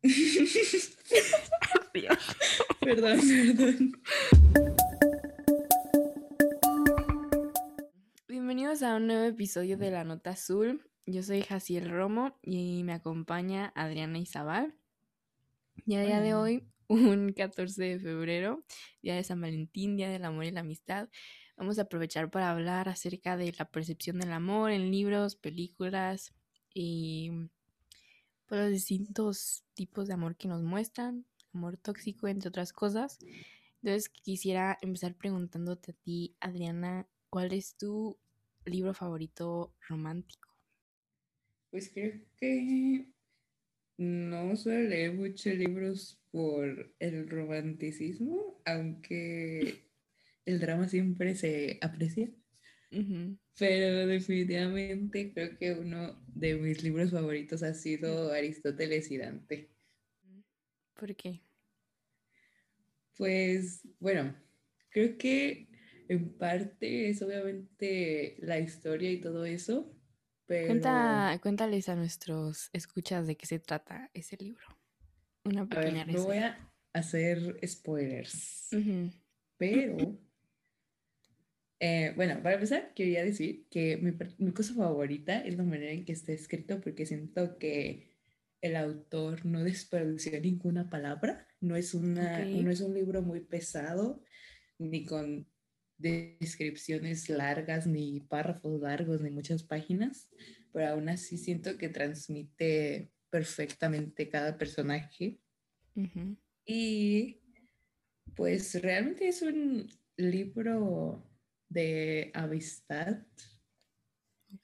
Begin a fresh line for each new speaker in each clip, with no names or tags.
perdón, perdón.
Bienvenidos a un nuevo episodio de La Nota Azul. Yo soy Jaciel Romo y me acompaña Adriana Izabal. Y a día de hoy, un 14 de febrero, día de San Valentín, día del amor y la amistad, vamos a aprovechar para hablar acerca de la percepción del amor en libros, películas y por los distintos tipos de amor que nos muestran, amor tóxico, entre otras cosas. Entonces quisiera empezar preguntándote a ti, Adriana, ¿cuál es tu libro favorito romántico?
Pues creo que no suelo leer muchos libros por el romanticismo, aunque el drama siempre se aprecia. Pero definitivamente creo que uno de mis libros favoritos ha sido Aristóteles y Dante.
¿Por qué?
Pues bueno, creo que en parte es obviamente la historia y todo eso, pero...
cuéntales a nuestros escuchas de qué se trata ese libro. Una pequeña
a ver, No voy a hacer spoilers, pero eh, bueno, para empezar, quería decir que mi, cosa favorita es la manera en que está escrito porque siento que el autor no desperdició ninguna palabra. No es, una, no es un libro muy pesado, ni con descripciones largas, ni párrafos largos, ni muchas páginas, pero aún así siento que transmite perfectamente cada personaje. Y pues realmente es un libro de amistad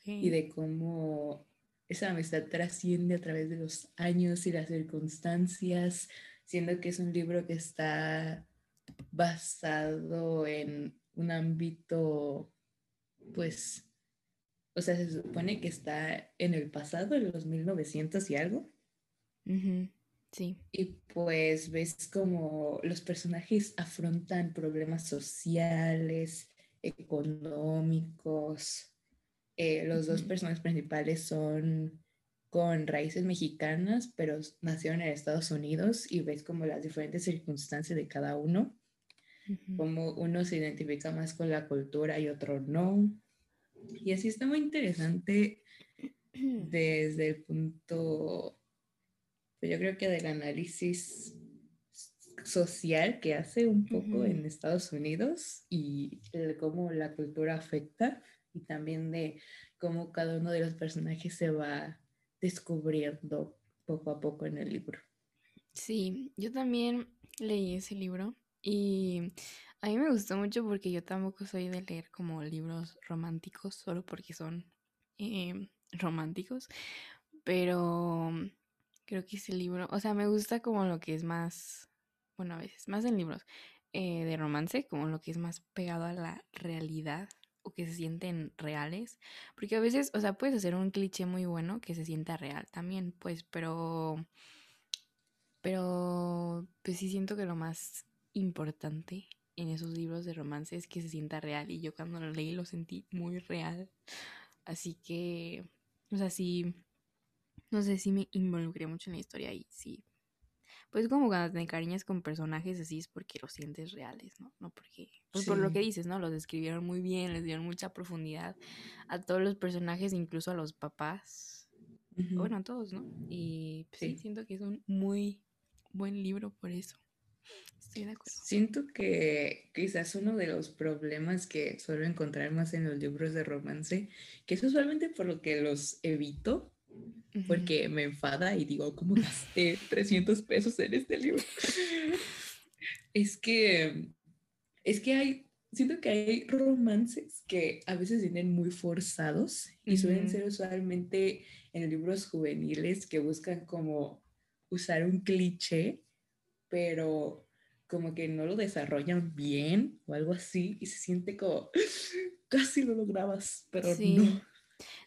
y de cómo esa amistad trasciende a través de los años y las circunstancias, siendo que es un libro que está basado en un ámbito, pues, o sea, se supone que está en el pasado, en los 1900 y algo.
Sí.
Y pues ves como los personajes afrontan problemas sociales, económicos. Eh, los dos personajes principales son con raíces mexicanas, pero nacieron en Estados Unidos y ves como las diferentes circunstancias de cada uno, como uno se identifica más con la cultura y otro no. Y así está muy interesante desde el punto, pues yo creo que del análisis social que hace un poco en Estados Unidos y cómo la cultura afecta y también de cómo cada uno de los personajes se va descubriendo poco a poco en el libro.
Sí, yo también leí ese libro y a mí me gustó mucho porque yo tampoco soy de leer como libros románticos solo porque son em, románticos, pero creo que ese libro, o sea, me gusta como lo que es más bueno, a veces, más en libros eh, de romance, como lo que es más pegado a la realidad o que se sienten reales, porque a veces, o sea, puedes hacer un cliché muy bueno que se sienta real también, pues, pero, pero, pues sí siento que lo más importante en esos libros de romance es que se sienta real y yo cuando lo leí lo sentí muy real, así que, o sea, sí, no sé si me involucré mucho en la historia y sí, pues como cuando te encariñas con personajes así es porque los sientes reales, ¿no? No porque, pues por lo que dices, ¿no? Los describieron muy bien, les dieron mucha profundidad a todos los personajes, incluso a los papás. Bueno, a todos, ¿no? Y pues, sí. siento que es un muy buen libro por eso. Estoy de acuerdo.
Siento que quizás uno de los problemas que suelo encontrar más en los libros de romance, que es usualmente por lo que los evito, porque me enfada y digo, ¿cómo gasté 300 pesos en este libro? es que, es que hay, siento que hay romances que a veces vienen muy forzados y suelen ser usualmente en libros juveniles que buscan como usar un cliché, pero como que no lo desarrollan bien o algo así y se siente como casi lo lograbas, pero no.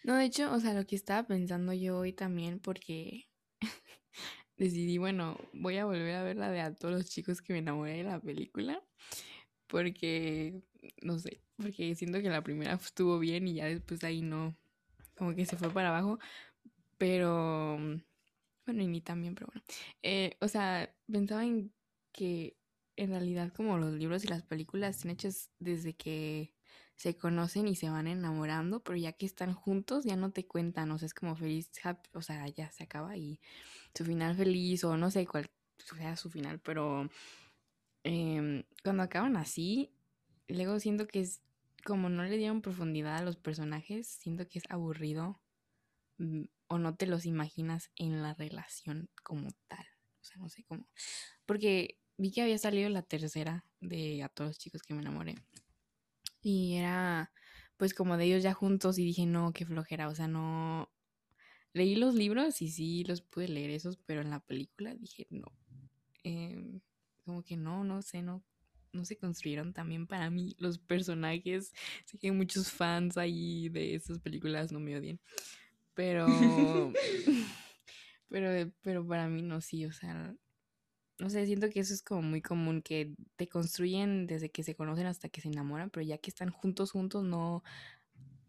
No, de hecho, o sea, lo que estaba pensando yo hoy también, porque decidí, bueno, voy a volver a ver la de a todos los chicos que me enamoré de la película, porque, no sé, porque siento que la primera estuvo bien y ya después ahí no, como que se fue para abajo, pero, Bueno, y ni también, pero bueno. Eh, o sea, pensaba en que en realidad como los libros y las películas están hechos desde que se conocen y se van enamorando, pero ya que están juntos ya no te cuentan, o sea, es como feliz, o sea, ya se acaba y su final feliz o no sé cuál sea su final, pero em, cuando acaban así, luego siento que es como no le dieron profundidad a los personajes, siento que es aburrido mm, o no te los imaginas en la relación como tal, o sea, no sé cómo, porque vi que había salido la tercera de A todos los chicos que me enamoré. Y era pues como de ellos ya juntos y dije, no, qué flojera, o sea, no... Leí los libros y sí los pude leer esos, pero en la película dije, no. Em, como que no, no sé, no, no se construyeron también para mí los personajes. Sé que hay muchos fans ahí de esas películas, no me odien. Pero, pero, pero para mí no, sí, o sea, no sé, siento que eso es como muy común, que te construyen desde que se conocen hasta que se enamoran, pero ya que están juntos, juntos, no,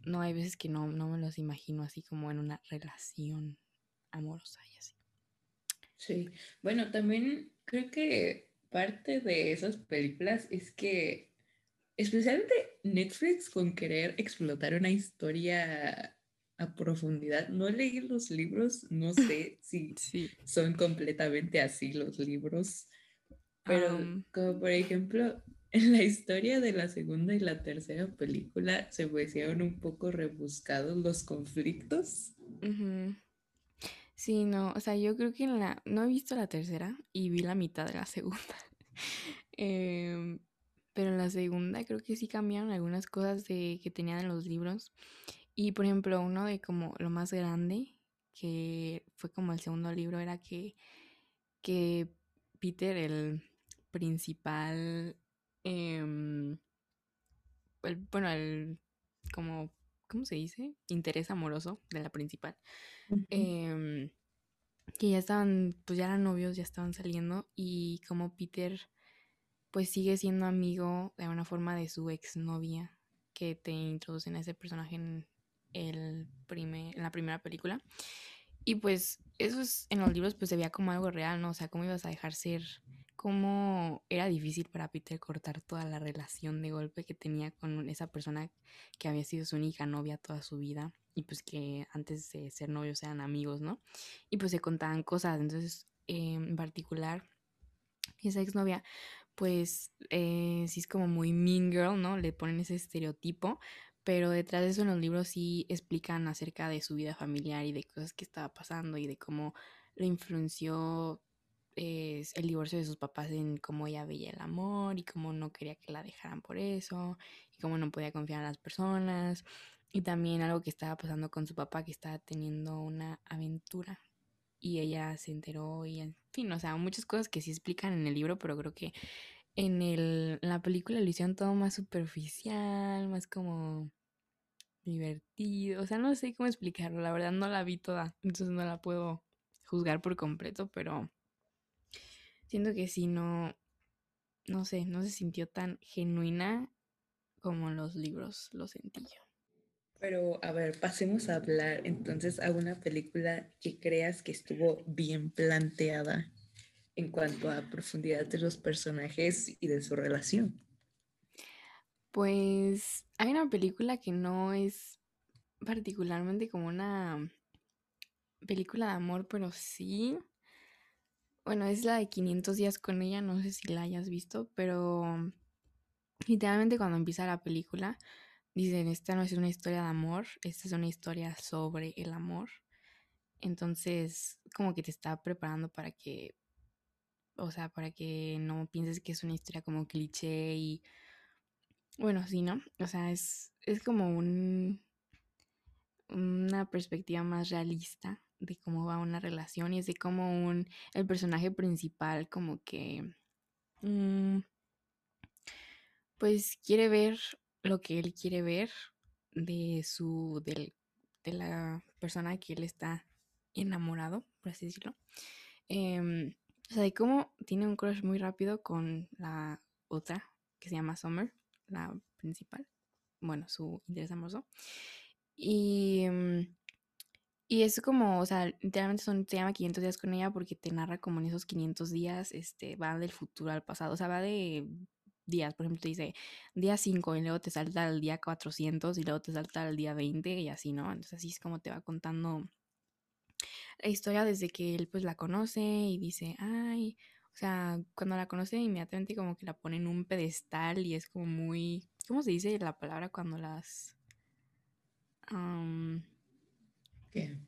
no hay veces que no, no me los imagino así como en una relación amorosa y así.
Sí, bueno, también creo que parte de esas películas es que, especialmente Netflix con querer explotar una historia a profundidad. No leí los libros, no sé si son completamente así los libros, pero como por ejemplo, en la historia de la segunda y la tercera película se pusieron un poco rebuscados los conflictos.
Sí, no, o sea, yo creo que en la, no he visto la tercera y vi la mitad de la segunda. Em, pero en la segunda creo que sí cambiaron algunas cosas de, que tenían en los libros. Y por ejemplo, uno de como lo más grande, que fue como el segundo libro, era que, que Peter, el principal, em, bueno, el como, ¿cómo se dice? Interés amoroso de la principal. Em, que ya estaban, pues ya eran novios, ya estaban saliendo y como Peter pues sigue siendo amigo de una forma de su exnovia que te introducen a ese personaje en, el primer, en la primera película. Y pues eso es, en los libros pues se veía como algo real, ¿no? O sea, cómo ibas a dejar ser, cómo era difícil para Peter cortar toda la relación de golpe que tenía con esa persona que había sido su única novia toda su vida y pues que antes de ser novios eran amigos, ¿no? Y pues se contaban cosas, entonces en particular esa exnovia pues eh, sí es como muy mean girl, ¿no? Le ponen ese estereotipo, pero detrás de eso en los libros sí explican acerca de su vida familiar y de cosas que estaba pasando y de cómo lo influenció el divorcio de sus papás en cómo ella veía el amor y cómo no quería que la dejaran por eso y cómo no podía confiar en las personas. Y también algo que estaba pasando con su papá que estaba teniendo una aventura y ella se enteró y en fin, o sea, muchas cosas que sí explican en el libro, pero creo que en, el, en la película lo hicieron todo más superficial, más como divertido. O sea, no sé cómo explicarlo. La verdad no la vi toda. Entonces no la puedo juzgar por completo. Pero siento que sí, no. No sé, no se sintió tan genuina como los libros lo sentí yo.
Pero a ver, pasemos a hablar entonces a una película que creas que estuvo bien planteada en cuanto a profundidad de los personajes y de su relación.
Pues hay una película que no es particularmente como una película de amor, pero sí. Bueno, es la de 500 días con ella, no sé si la hayas visto, pero literalmente cuando empieza la película dicen, esta no es una historia de amor, esta es una historia sobre el amor. Entonces, como que te está preparando para que, o sea, para que no pienses que es una historia como cliché y bueno, sí, ¿no? O sea, es, es como un, una perspectiva más realista de cómo va una relación y es de cómo un, el personaje principal como que, mm, pues quiere ver lo que él quiere ver de su, del, de la persona que él está enamorado, por así decirlo. Em, o sea, de cómo tiene un crush muy rápido con la otra que se llama Summer la principal, bueno, su interés amoroso. Y, mm, Y es como, o sea, literalmente son, se llama 500 días con ella porque te narra como en esos 500 días, este, va del futuro al pasado, o sea, va de días, por ejemplo, te dice día 5 y luego te salta al día 400 y luego te salta al día 20 y así, ¿no? Entonces así es como te va contando la historia desde que él pues la conoce y dice, ay, o sea, cuando la conoce inmediatamente como que la pone en un pedestal y es como muy, ¿cómo se dice la palabra cuando las...
¿Qué?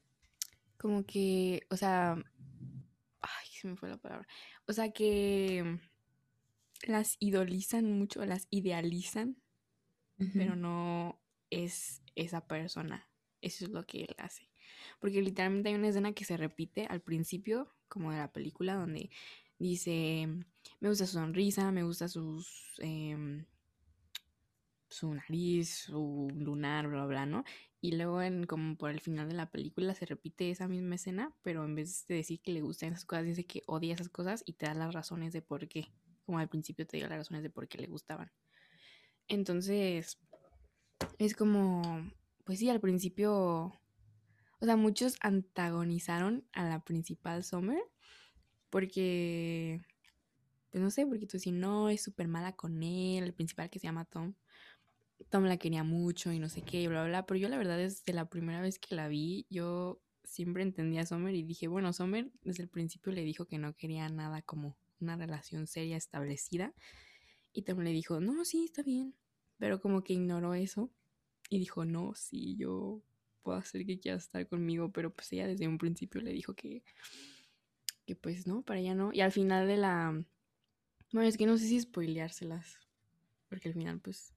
Como que, o sea, ay, se me fue la palabra. O sea que las idolizan mucho, las idealizan, pero no es esa persona. Eso es lo que él hace. Porque literalmente hay una escena que se repite al principio, como de la película, donde dice, me gusta su sonrisa, me gusta sus... Em, su nariz, su lunar, bla, bla, ¿no? Y luego, en, como por el final de la película, se repite esa misma escena, pero en vez de decir que le gustan esas cosas, dice que odia esas cosas y te da las razones de por qué. Como al principio te dio las razones de por qué le gustaban. Entonces, es como, pues sí, al principio, o sea, muchos antagonizaron a la principal Summer porque, pues no sé, porque tú si no, es súper mala con él, el principal que se llama Tom Tom la quería mucho y no sé qué, bla, bla, pero yo la verdad desde la primera vez que la vi, yo siempre entendía a Sommer y dije, bueno, Sommer desde el principio le dijo que no quería nada como una relación seria establecida y Tom le dijo, no, sí, está bien, pero como que ignoró eso y dijo, no, sí, yo puedo hacer que quiera estar conmigo, pero pues ella desde un principio le dijo que, que pues no, para ella no, y al final de la... Bueno, es que no sé si spoileárselas, porque al final pues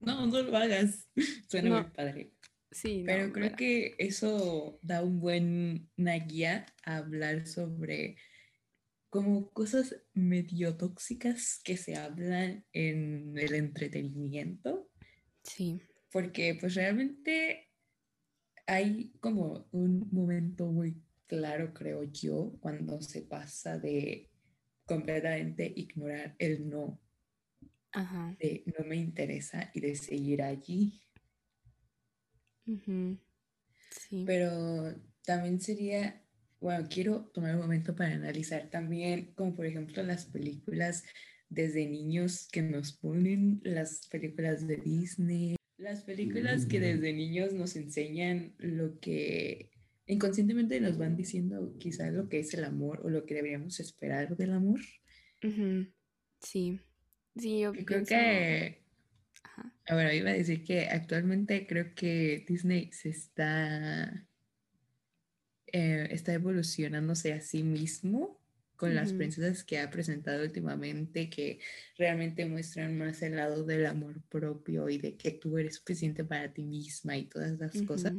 no, no lo hagas. Suena muy padre. Sí, pero creo que eso da un buen, una guía a hablar sobre como cosas medio tóxicas que se hablan en el entretenimiento. Sí. Porque pues realmente hay como un momento muy claro, creo yo, cuando se pasa de completamente ignorar el no de no me interesa y de seguir allí. Sí. Pero también sería, bueno, quiero tomar un momento para analizar también, como por ejemplo las películas desde niños que nos ponen, las películas de Disney, las películas que desde niños nos enseñan lo que inconscientemente nos van diciendo quizás lo que es el amor o lo que deberíamos esperar del amor. Sí. Sí, yo creo que... Ah, bueno, iba a decir que actualmente creo que Disney se está... Eh, está evolucionándose a sí mismo con las princesas que ha presentado últimamente, que realmente muestran más el lado del amor propio y de que tú eres suficiente para ti misma y todas esas cosas.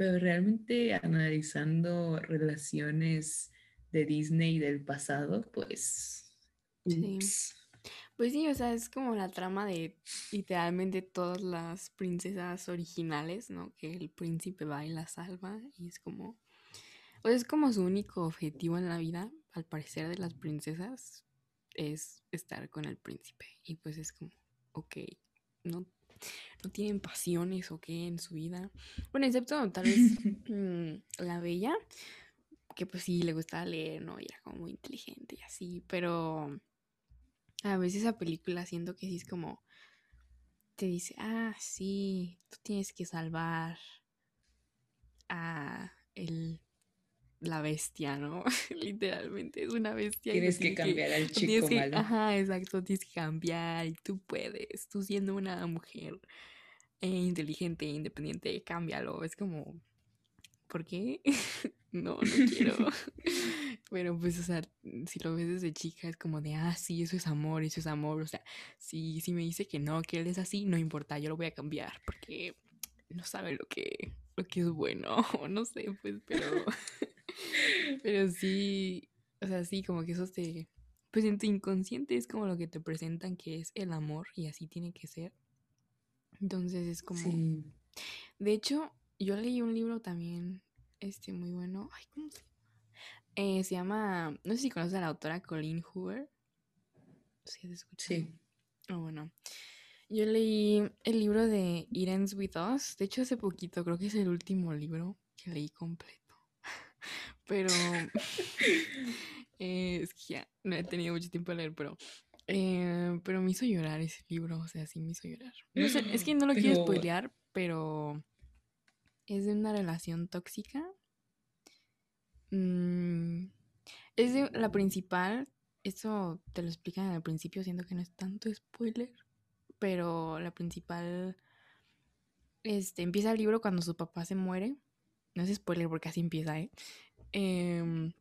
Pero realmente analizando relaciones de Disney del pasado, pues...
Pues sí, o sea, es como la trama de literalmente todas las princesas originales, ¿no? Que el príncipe va y la salva y es como... O es como su único objetivo en la vida, al parecer de las princesas, es estar con el príncipe. Y pues es como, ok, no, no tienen pasiones o qué en su vida. Bueno, excepto tal vez mm, la bella, que pues sí le gustaba leer, ¿no? Y era como muy inteligente y así, pero a veces esa película siento que sí es como te dice, ah, sí, tú tienes que salvar a el, la bestia, ¿no? Literalmente es una bestia.
Tienes que cambiar al chico malo.
ajá, exacto, tienes que cambiar y tú puedes, tú siendo una mujer eh, inteligente, independiente, cámbialo. Es como, ¿por qué? no, no quiero. Pero pues, o sea, si lo ves desde chica es como de, ah, sí, eso es amor, eso es amor. O sea, si, si me dice que no, que él es así, no importa, yo lo voy a cambiar porque no sabe lo que, lo que es bueno, o no sé, pues, pero, pero sí, o sea, sí, como que eso te, pues en tu inconsciente es como lo que te presentan que es el amor y así tiene que ser. Entonces es como... Sí. De hecho, yo leí un libro también, este, muy bueno. Ay, ¿cómo se eh, se llama, no sé si conoces a la autora Colleen Hoover. ¿Sí has escuchado? Sí. Oh, bueno. Yo leí el libro de It Ends With Us. De hecho, hace poquito, creo que es el último libro que leí completo. Pero eh, es que ya no he tenido mucho tiempo a leer, pero eh, pero me hizo llorar ese libro, o sea, sí me hizo llorar. No sé, es que no lo quiero spoilear, pero es de una relación tóxica. Mm, es de la principal, eso te lo explican al principio, siento que no es tanto spoiler, pero la principal este, empieza el libro cuando su papá se muere. No es spoiler porque así empieza, ¿eh? Em,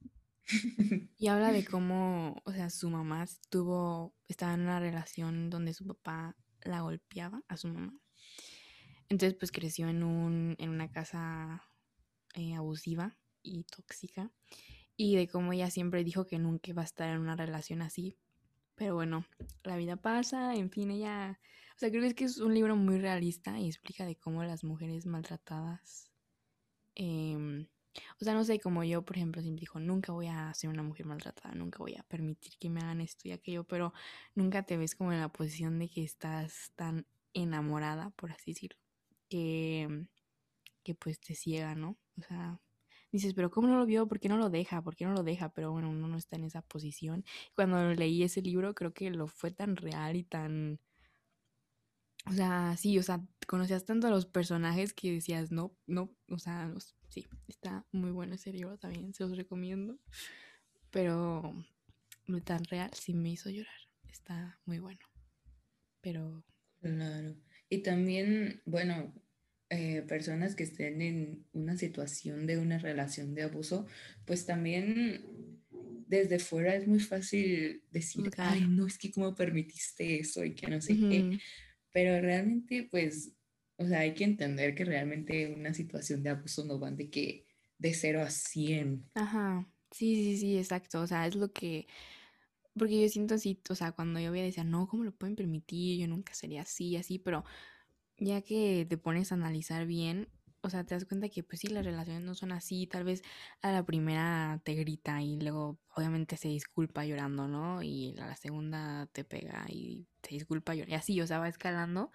y habla de cómo, o sea, su mamá estuvo, estaba en una relación donde su papá la golpeaba a su mamá. Entonces, pues creció en, un, en una casa eh, abusiva y tóxica. Y de cómo ella siempre dijo que nunca iba a estar en una relación así. Pero bueno, la vida pasa, en fin, ella o sea, creo que es un libro muy realista y explica de cómo las mujeres maltratadas. Em, o sea, no sé, como yo, por ejemplo, siempre dijo, nunca voy a ser una mujer maltratada, nunca voy a permitir que me hagan esto y aquello, pero nunca te ves como en la posición de que estás tan enamorada, por así decirlo, que, que pues te ciega, ¿no? O sea, dices, pero ¿cómo no lo vio? ¿Por qué no lo deja? ¿Por qué no lo deja? Pero bueno, uno no está en esa posición. Cuando leí ese libro, creo que lo fue tan real y tan o sea, sí, o sea, conocías tanto a los personajes que decías, no, no, o sea, sí, está muy bueno ese libro también, se los recomiendo. Pero no tan real sí me hizo llorar, está muy bueno. Pero...
Claro. Y también, bueno, eh, personas que estén en una situación de una relación de abuso, pues también desde fuera es muy fácil decir, ay, no, es que cómo permitiste eso y que no sé qué pero realmente, pues, o sea, hay que entender que realmente una situación de abuso no van de que de 0 a 100.
Ajá, sí, sí, sí, exacto. O sea, es lo que... Porque yo siento así, o sea, cuando yo veía decía, no, ¿cómo lo pueden permitir? Yo nunca sería así, así, pero ya que te pones a analizar bien, o sea, te das cuenta que pues sí, las relaciones no son así, tal vez a la primera te grita y luego obviamente se disculpa llorando, ¿no? Y a la segunda te pega y te disculpa llorando, y así, o sea, va escalando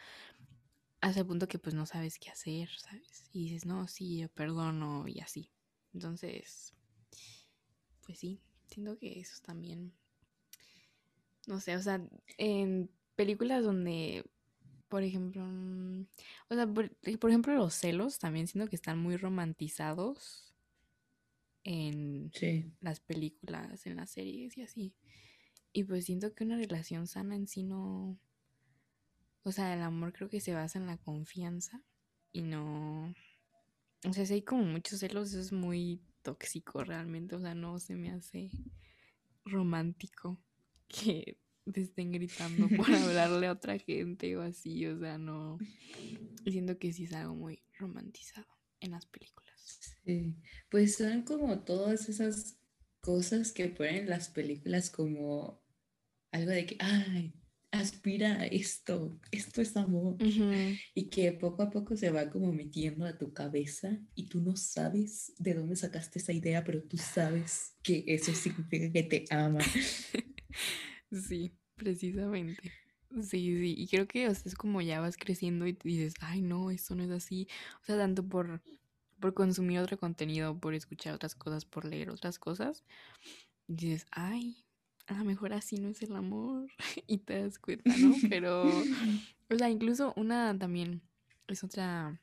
hasta el punto que pues no sabes qué hacer, ¿sabes? Y dices, no, sí, yo perdono y así. Entonces, pues sí, siento que eso también, no sé, o sea, en películas donde por ejemplo, mm, o sea, eh, por, ejemplo, los celos también siento que están muy romantizados en las películas, en las series y así. Y pues siento que una relación sana en sí no... O sea, el amor creo que se basa en la confianza y no... O sea, si hay como muchos celos, eso es muy tóxico realmente. O sea, no se me hace romántico que te estén gritando por hablarle a otra gente o así, o sea, no. Siento que sí es algo muy romantizado en las películas.
Sí, pues son como todas esas cosas que ponen las películas como algo de que, ay, aspira a esto, esto es amor. Y que poco a poco se va como metiendo a tu cabeza y tú no sabes de dónde sacaste esa idea, pero tú sabes que eso significa que te ama.
Sí, precisamente. Sí, sí, y creo que es como ya vas creciendo y dices, ay, no, esto no es así. O sea, tanto por, por consumir otro contenido, por escuchar otras cosas, por leer otras cosas, dices, ay, a lo mejor así no es el amor. y te das cuenta, ¿no? Pero, o sea, incluso una también es otra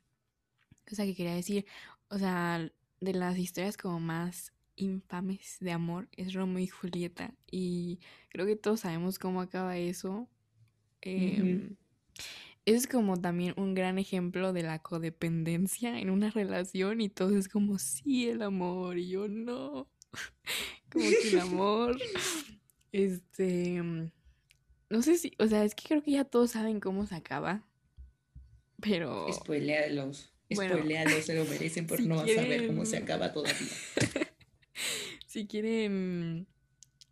cosa que quería decir. O sea, de las historias como más infames de amor es Romeo y Julieta. Y creo que todos sabemos cómo acaba eso. Em, es como también un gran ejemplo de la codependencia en una relación y todo es como, sí, el amor, y yo no. como que el amor, este, no sé si, o sea, es que creo que ya todos saben cómo se acaba, pero...
Spoilealos, spoilealos, se lo merecen por no saber cómo se acaba todavía.
si quieren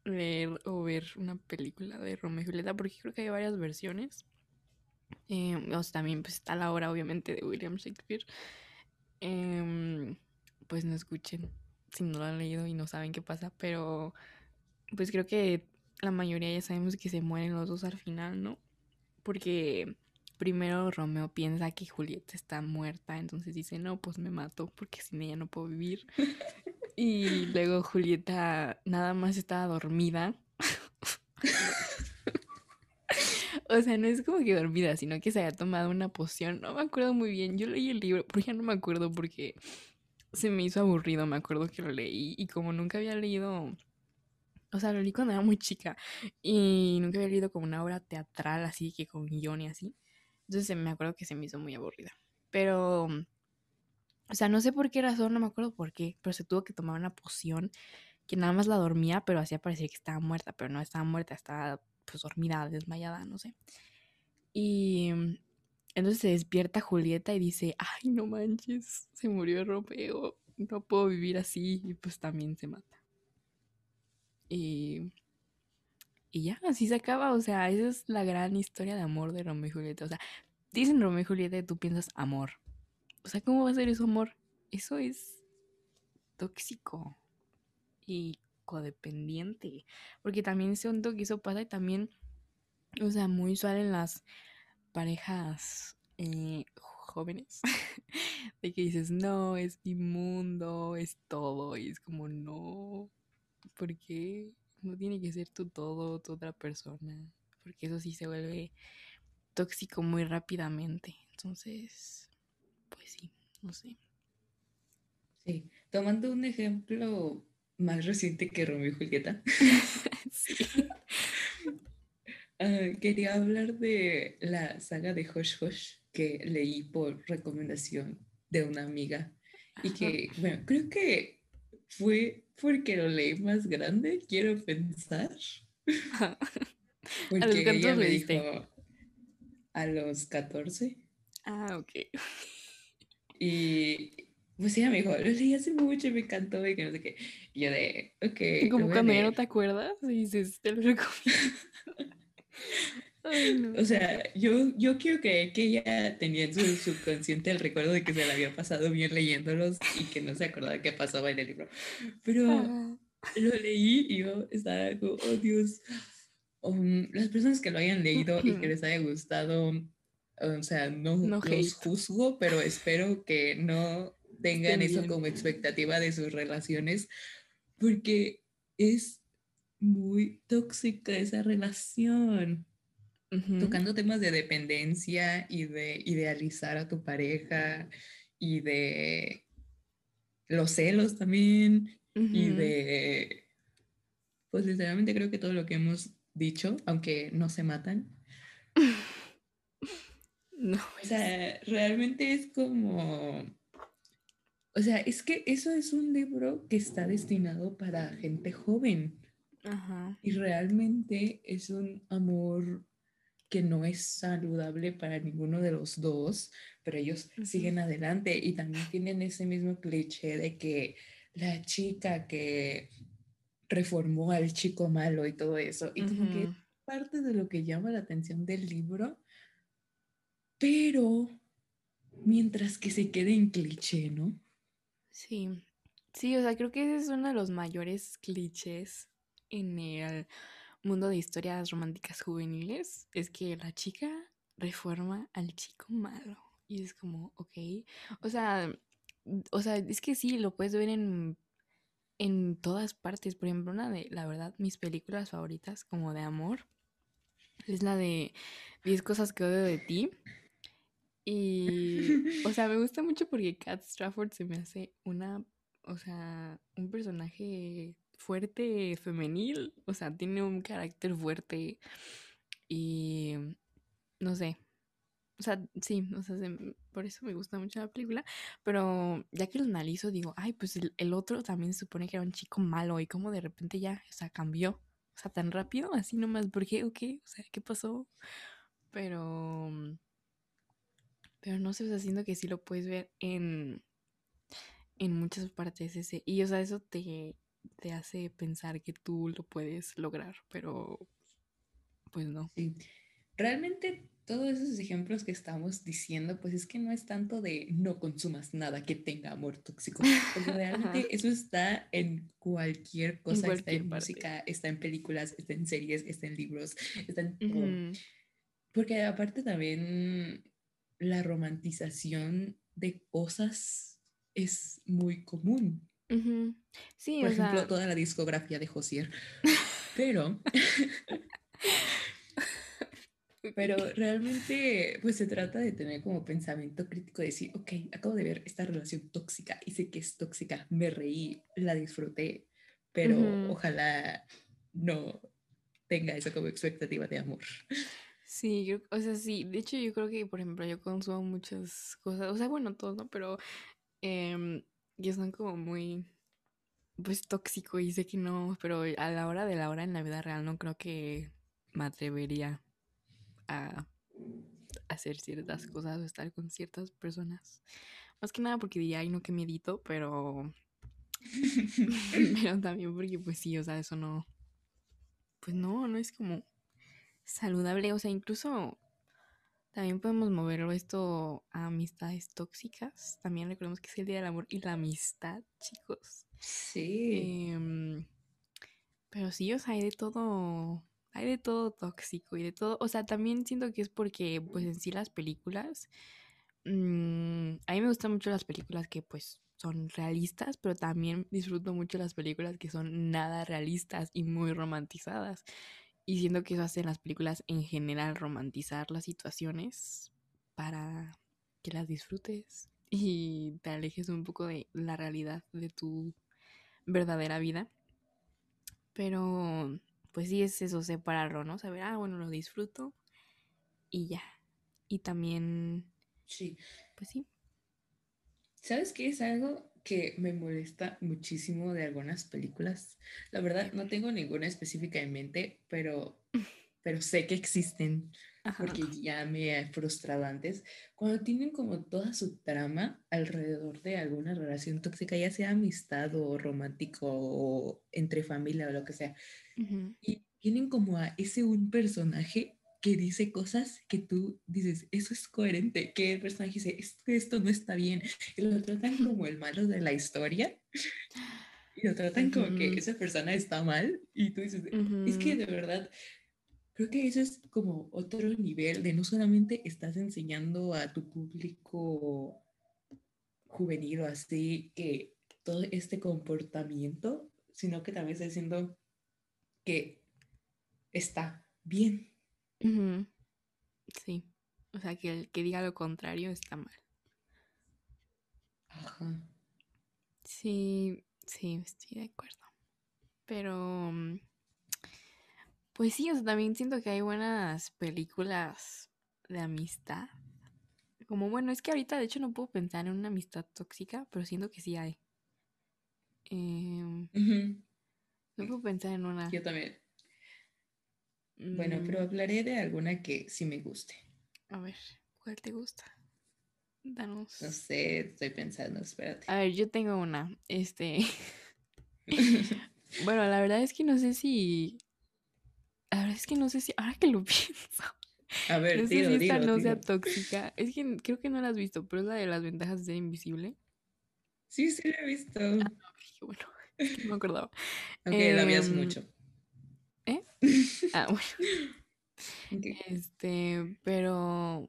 leer o ver una película de Romeo y Julieta, porque creo que hay varias versiones. Eh, o sea, también pues, está la obra, obviamente, de William Shakespeare. Em, pues no escuchen si no lo han leído y no saben qué pasa, pero pues creo que la mayoría ya sabemos que se mueren los dos al final, ¿no? Porque primero Romeo piensa que Julieta está muerta, entonces dice, no, pues me mato porque sin ella no puedo vivir. y luego Julieta nada más estaba dormida. o sea, no es como que dormida, sino que se había tomado una poción. No me acuerdo muy bien. Yo leí el libro, pero ya no me acuerdo porque se me hizo aburrido. Me acuerdo que lo leí y como nunca había leído o sea, lo leí cuando era muy chica y nunca había leído como una obra teatral así que con guion y así. Entonces me acuerdo que se me hizo muy aburrida. Pero, o sea, no sé por qué razón, no me acuerdo por qué, pero se tuvo que tomar una poción que nada más la dormía, pero hacía parecer que estaba muerta, pero no estaba muerta, estaba pues dormida, desmayada, no sé. Y entonces se despierta Julieta y dice, ay, no manches, se murió Romeo, no puedo vivir así, y pues también se mata. Y, y ya, así se acaba. O sea, esa es la gran historia de amor de Romeo y Julieta. O sea, dicen Romeo y Julieta y tú piensas amor. O sea, ¿cómo va a ser eso amor? Eso es tóxico y codependiente. Porque también siento que eso pasa y también, o sea, muy usual en las parejas eh, jóvenes. de que dices, no, es mi mundo, es todo. Y es como, no, porque no tiene que ser tú todo, tu otra persona, porque eso sí se vuelve tóxico muy rápidamente. Entonces, pues sí, no sé.
Sí, tomando un ejemplo más reciente que Romeo y Julieta. sí. Ah, quería hablar de la saga de Hush Hush que leí por recomendación de una amiga y que, bueno, creo que fue porque lo leí más grande, quiero pensar. Porque ¿A los ella me dijo a los 14.
Ah, ok.
Y pues ella me dijo, lo leí hace mucho y me encantó y que no sé qué. Y yo de, ok.
Y como cuando ya no te acuerdas y dices, te lo recomiendo.
O sea, yo, yo quiero creer que ella tenía en su subconsciente el recuerdo de que se la había pasado bien leyéndolos y que no se acordaba qué pasaba en el libro. Pero ah. lo leí y yo estaba como, oh Dios. Um, las personas que lo hayan leído y que les haya gustado, o sea, no, los juzgo, pero espero que no tengan eso como expectativa de sus relaciones, porque es muy tóxica esa relación tocando temas de dependencia y de idealizar a tu pareja y de los celos también y de, pues literalmente creo que todo lo que hemos dicho, aunque no se matan. no. O sea, realmente es como... O sea, es que eso es un libro que está destinado para gente joven. Y realmente es un amor que no es saludable para ninguno de los dos, pero ellos siguen adelante y también tienen ese mismo cliché de que la chica que reformó al chico malo y todo eso, y como que parte de lo que llama la atención del libro, pero mientras que se quede en cliché, ¿no?
Sí, sí, o sea, creo que ese es uno de los mayores clichés en el mundo de historias románticas juveniles es que la chica reforma al chico malo. Y es como, ok. O sea, o sea, es que sí, lo puedes ver en, en todas partes. Por ejemplo, una de, la verdad, mis películas favoritas como de amor es la de 10 cosas que odio de ti. Y, o sea, me gusta mucho porque Kat Strafford se me hace una, o sea, un personaje fuerte femenil, o sea, tiene un carácter fuerte y no sé. O sea, sí, o sea, por eso me gusta mucho la película, pero ya que lo analizo digo, ay, pues el, otro también se supone que era un chico malo y como de repente ya, o sea, cambió, o sea, tan rápido, así nomás, ¿por qué? ¿O qué? O sea, ¿qué pasó? Pero, pero no sé, o sea, siento que sí lo puedes ver en, en muchas partes ese, y o sea, eso te, te hace pensar que tú lo puedes lograr, pero pues no.
Sí. Realmente todos esos ejemplos que estamos diciendo, pues es que no es tanto de no consumas nada que tenga amor tóxico, porque realmente eso está en cualquier cosa, está en música, está en películas, está en series, está en libros, está en porque aparte también la romantización de cosas es muy común. Sí, Por ejemplo, toda la discografía de Josier. Pero, pero realmente, pues se trata de tener como pensamiento crítico, de decir, ok, acabo de ver esta relación tóxica y sé que es tóxica, me reí, la disfruté, pero ojalá no tenga eso como expectativa de amor.
Sí, o sea, sí, de hecho yo creo que, por ejemplo, yo consumo muchas cosas, o sea, bueno, todo, ¿no? Pero eh, ya son como muy, pues, tóxico y sé que no, pero a la hora de la hora en la vida real no creo que me atrevería a hacer ciertas cosas o estar con ciertas personas. Más que nada porque diría, ay, no, que medito, pero... pero también porque, pues sí, o sea, eso no... Pues no, no es como saludable, o sea, incluso también podemos moverlo esto a amistades tóxicas. También recordemos que es el Día del Amor y la Amistad, chicos. Sí. Em, pero sí, o sea, hay de todo, hay de todo tóxico y de todo, o sea, también siento que es porque, pues en sí las películas, mm, a mí me gustan mucho las películas que pues son realistas, pero también disfruto mucho las películas que son nada realistas y muy romantizadas. Y siento que eso hace en las películas en general romantizar las situaciones para que las disfrutes y te alejes un poco de la realidad de tu verdadera vida. Pero pues sí es eso, separarlo, ¿no? Saber, ah, bueno, lo disfruto y ya. Y también... Sí. Pues sí.
¿Sabes qué es algo que me molesta muchísimo de algunas películas. La verdad, no tengo ninguna específica en mente, pero, pero sé que existen porque ya me he frustrado antes. Cuando tienen como toda su trama alrededor de alguna relación tóxica, ya sea amistad o romántico o entre familia o lo que sea, y tienen como a ese un personaje que dice cosas que tú dices, eso es coherente, que el personaje dice, esto, esto no está bien, y lo tratan como el malo de la historia, y lo tratan como que esa persona está mal, y tú dices, es que de verdad, creo que eso es como otro nivel de no solamente estás enseñando a tu público juvenil o así que todo este comportamiento, sino que también estás diciendo que está bien
Sí. O sea, que el que diga lo contrario está mal. Ajá. Sí, sí, estoy de acuerdo. Pero, mm, pues sí, o sea, también siento que hay buenas películas de amistad. Como bueno, es que ahorita de hecho no puedo pensar en una amistad tóxica, pero siento que sí hay. Em, no puedo pensar en una.
Yo también. Bueno, pero mm. hablaré de alguna que sí me guste.
A ver, ¿cuál te gusta? Danos.
No sé, estoy pensando, espérate.
A ver, yo tengo una. Este. bueno, la verdad es que no sé si. La verdad es que no sé si. Ahora que lo pienso. A ver, no sé si esta no sea tóxica. Es que creo que no la has visto, pero es la de las ventajas de ser invisible.
Sí, sí la he visto.
Ah, bueno, no me acordaba.
ok, la vi hace em, mucho.
¿Eh? Ah, bueno. Este, pero,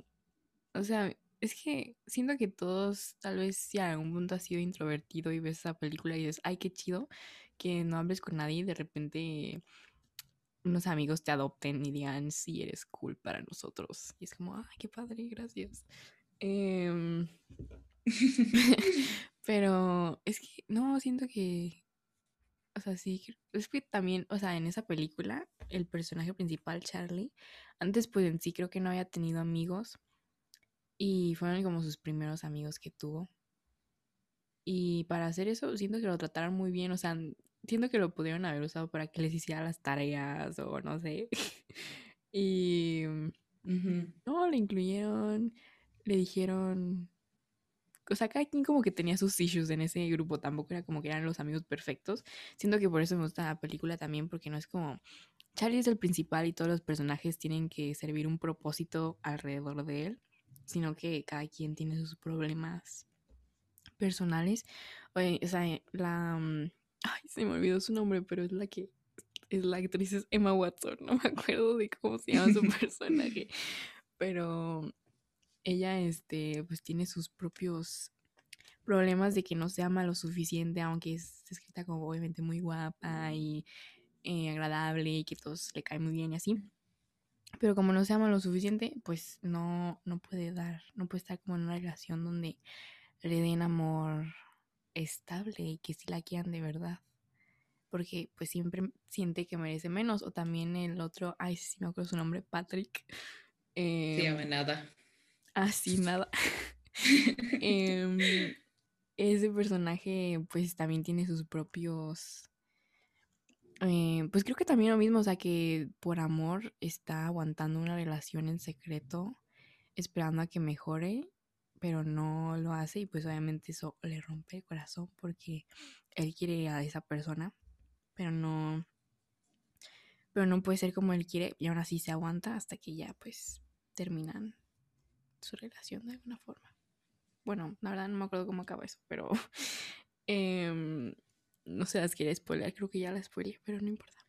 o sea, es que siento que todos, tal vez si a algún punto has sido introvertido y ves esa película y dices, ay, qué chido que no hables con nadie y de repente unos amigos te adopten y digan, sí, eres cool para nosotros. Y es como, ay, qué padre, gracias. Em, pero es que, no, siento que o sea, sí, es que también, o sea, en esa película, el personaje principal, Charlie, antes pues en sí creo que no había tenido amigos y fueron como sus primeros amigos que tuvo. Y para hacer eso, siento que lo trataron muy bien, o sea, siento que lo pudieron haber usado para que les hiciera las tareas o no sé. y... No, le incluyeron, le dijeron o sea, cada quien como que tenía sus issues en ese grupo, tampoco era como que eran los amigos perfectos. Siento que por eso me gusta la película también, porque no es como Charlie es el principal y todos los personajes tienen que servir un propósito alrededor de él, sino que cada quien tiene sus problemas personales. o sea, la... Mm, ay, se me olvidó su nombre, pero es la que es la actriz es Emma Watson, no me acuerdo de cómo se llama su personaje, pero ella, este, pues tiene sus propios problemas de que no se ama lo suficiente, aunque es escrita como obviamente muy guapa y eh, agradable y que todos le caen muy bien y así. Pero como no se ama lo suficiente, pues no, no puede dar, no puede estar como en una relación donde le den amor estable y que sí la quieran de verdad. Porque pues siempre siente que merece menos. O también el otro, ay, sí me acuerdo su nombre, Patrick.
Eh, se llama nada.
Ah, sí, nada. eh, ese personaje pues también tiene sus propios... Eh, pues creo que también lo mismo, o sea que por amor está aguantando una relación en secreto, esperando a que mejore, pero no lo hace y pues obviamente eso le rompe el corazón porque él quiere a esa persona, pero no, pero no puede ser como él quiere y aún así se aguanta hasta que ya pues terminan su relación de alguna forma. Bueno, la verdad no me acuerdo cómo acaba eso, pero em, no sé, las quiere spoiler, creo que ya la spoilé, pero no importa.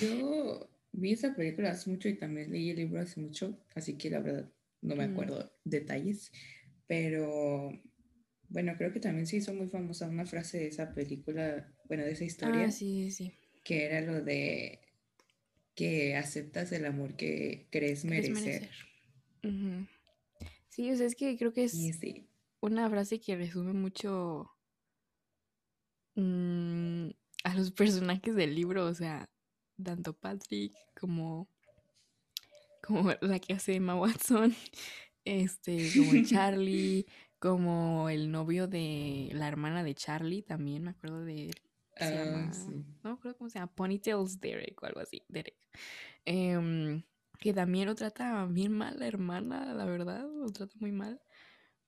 Yo vi esa película hace mucho y también leí el libro hace mucho, así que la verdad no me mm. acuerdo detalles, pero bueno, creo que también se hizo muy famosa una frase de esa película, bueno, de esa historia.
Ah, sí, sí.
Que era lo de que aceptas el amor que crees merecer.
Sí, o sea, es que creo que es una frase que resume mucho mm, a los personajes del libro, o sea, tanto Patrick como, como la que hace Emma Watson, este, como Charlie, como el novio de la hermana de Charlie, también me acuerdo de él. Ah, no me acuerdo cómo se llama, Ponytails Derek o algo así, Derek. Em, que también lo trata bien mal la hermana, la verdad, lo trata muy mal.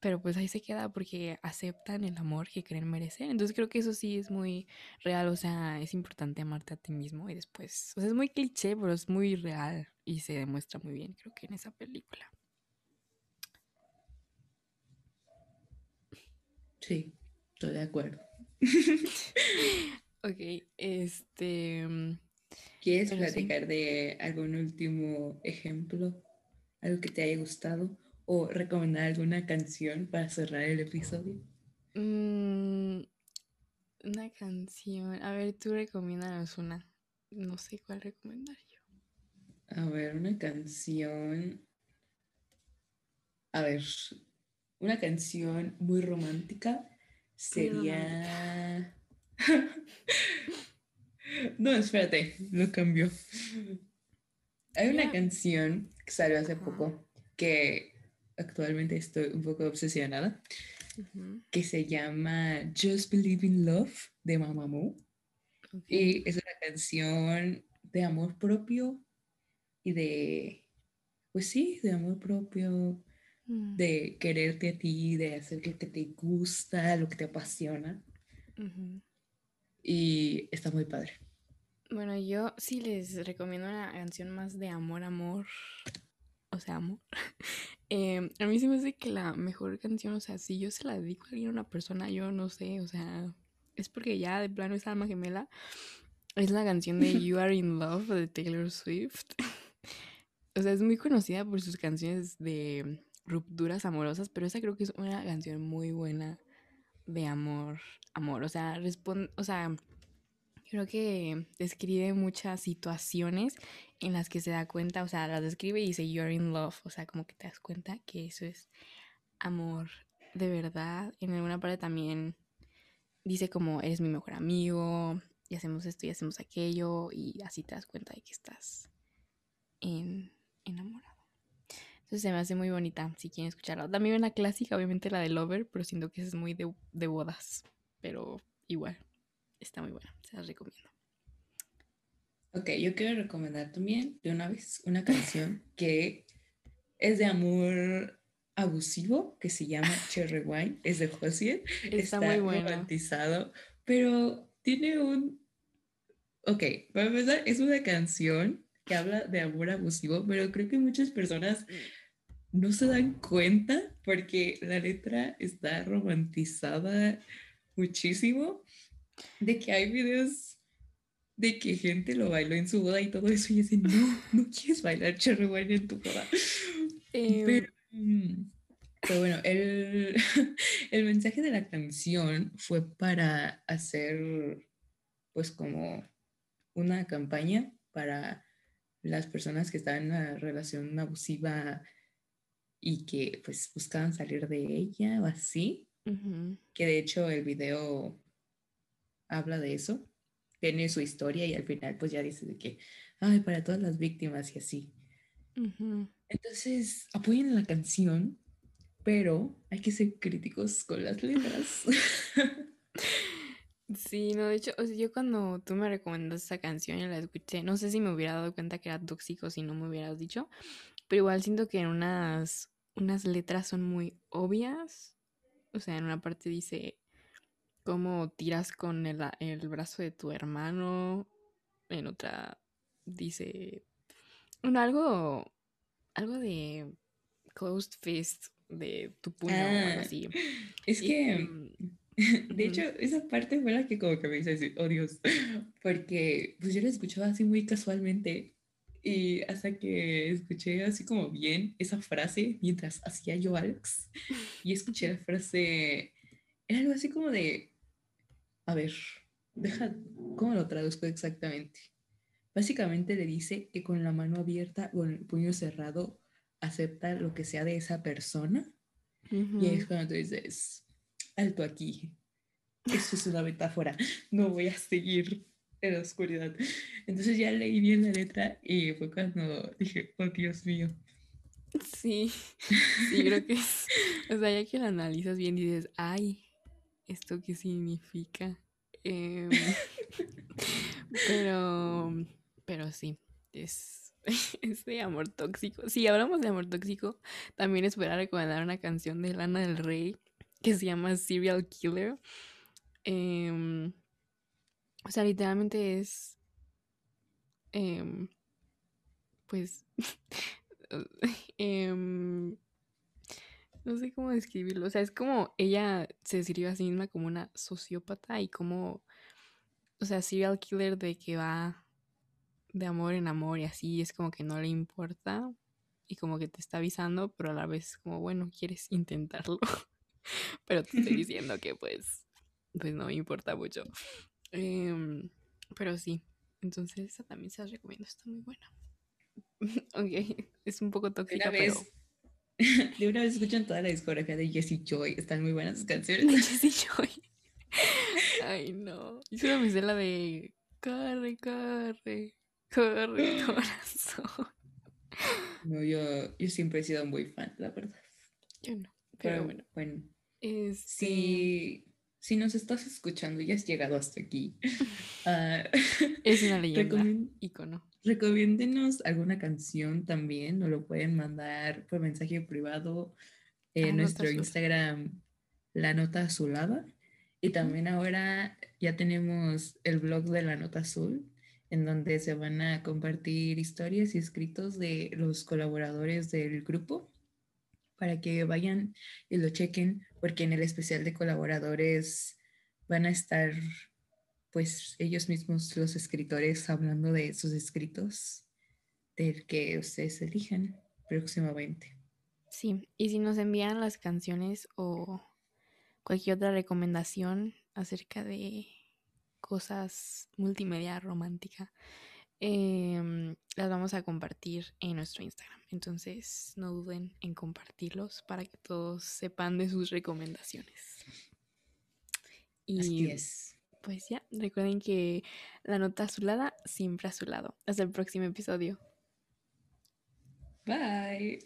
Pero pues ahí se queda porque aceptan el amor que creen merecer. Entonces creo que eso sí es muy real, o sea, es importante amarte a ti mismo y después, o sea, es muy cliché, pero es muy real y se demuestra muy bien, creo que en esa película.
Sí, estoy de acuerdo.
ok, este...
¿Quieres platicar de algún último ejemplo? ¿Algo que te haya gustado? ¿O recomendar alguna canción para cerrar el episodio?
Mm, una canción. A ver, tú recomiendas una. No sé cuál recomendar yo.
A ver, una canción. A ver, una canción muy romántica sería. No, espérate, lo cambió. Hay una canción que salió hace poco que actualmente estoy un poco obsesionada, que se llama Just Believe in Love de Mamamoo. Y es una canción de amor propio y de, pues sí, de amor propio, mm. de quererte a ti, de hacer lo que te gusta, lo que te apasiona. Y está muy padre.
Bueno, yo sí les recomiendo una canción más de amor, amor. O sea, amor. Em, a mí se me hace que la mejor canción, o sea, si yo se la dedico a alguien, a una persona, yo no sé, o sea, es porque ya de plano es alma gemela. Es la canción de You Are in Love de Taylor Swift. o sea, es muy conocida por sus canciones de rupturas amorosas, pero esa creo que es una canción muy buena de amor, amor. O sea, responde, o sea, creo que describe muchas situaciones en las que se da cuenta, o sea, las describe y dice you're in love, o sea, como que te das cuenta que eso es amor de verdad. En alguna parte también dice como eres mi mejor amigo y hacemos esto y hacemos aquello y así te das cuenta de que estás en, enamorado. Entonces se me hace muy bonita si quieren escucharla. También una clásica, obviamente la de Lover, pero siento que es muy de, de bodas, pero igual. Está muy buena, se las recomiendo.
Ok, yo quiero recomendar también de una vez una canción que es de amor abusivo, que se llama Cherry Wine, es de Josiel. Está, muy buena. romantizado, pero tiene un... Ok, para empezar, es una canción que habla de amor abusivo, pero creo que muchas personas no se dan cuenta porque la letra está romantizada muchísimo de que hay videos de que gente lo bailó en su boda y todo eso. Y dice, no, no quieres bailar Cherry en tu boda. Em, pero, mm, pero, bueno, el, el mensaje de la canción fue para hacer, pues, como una campaña para las personas que estaban en una relación abusiva y que pues buscaban salir de ella o así, que de hecho el video habla de eso, tiene su historia y al final pues ya dice de que, ay, para todas las víctimas y así. Entonces, apoyen la canción, pero hay que ser críticos con las letras.
Sí, no, de hecho, o sea, yo cuando tú me recomendaste esa canción y la escuché, no sé si me hubiera dado cuenta que era tóxico si no me hubieras dicho, pero igual siento que en unas, unas letras son muy obvias. O sea, en una parte dice cómo tiras con el, el brazo de tu hermano, en otra dice, bueno, algo, algo de closed fist de tu puño o algo ah, así.
Es que... Mm, de hecho, esa parte fue la que como que me hizo decir, oh Dios, porque pues yo la escuchaba así muy casualmente y hasta que escuché así como bien esa frase mientras hacía yo Alex y escuché la frase, era algo así como de, a ver, deja, ¿cómo lo traduzco exactamente? Básicamente le dice que con la mano abierta o el puño cerrado acepta lo que sea de esa persona. Y es cuando tú dices, alto aquí. Eso es una metáfora. No voy a seguir en la oscuridad. Entonces ya leí bien la letra y fue cuando dije, oh Dios mío.
Sí, sí, creo que es. O sea, ya que la analizas bien dices, ay, ¿esto qué significa? Em, pero, pero sí, es, es de amor tóxico. Si hablamos de amor tóxico, también es para recomendar una canción de Lana del Rey que se llama Serial Killer. Em, o sea, literalmente es. Em, pues. Em, no sé cómo describirlo. O sea, es como ella se describe a sí misma como una sociópata y como. O sea, serial killer de que va de amor en amor y así es como que no le importa y como que te está avisando, pero a la vez como, bueno, quieres intentarlo. pero te estoy diciendo que pues, pues no me importa mucho. Em, pero sí, entonces esa también se las recomiendo, está muy buena. ok, es un poco tóxica, pero...
De una vez escuchan toda la discografía de Jessie Joy, están muy buenas sus canciones.
Jessie Joy. Ay, no. Y solo me sé la de corre, corre, corre, corazón.
No, yo, yo siempre he sido muy fan, la verdad.
Yo no, pero, bueno.
Bueno, si, este si nos estás escuchando y has llegado hasta aquí,
uh, es una leyenda, icono.
Recomiéndenos alguna canción también, nos lo pueden mandar por mensaje privado en nuestro Instagram, La Nota Azulada. Y también ahora ya tenemos el blog de La Nota Azul, en donde se van a compartir historias y escritos de los colaboradores del grupo para que vayan y lo chequen, porque en el especial de colaboradores van a estar, pues ellos mismos, los escritores, hablando de sus escritos, del que ustedes elijan próximamente.
Sí, y si nos envían las canciones o cualquier otra recomendación acerca de cosas multimedia romántica, Em, las vamos a compartir en nuestro Instagram. Entonces no duden en compartirlos para que todos sepan de sus recomendaciones.
Y Así es.
Pues ya, recuerden que la nota azulada siempre a su lado. Hasta el próximo episodio.
Bye.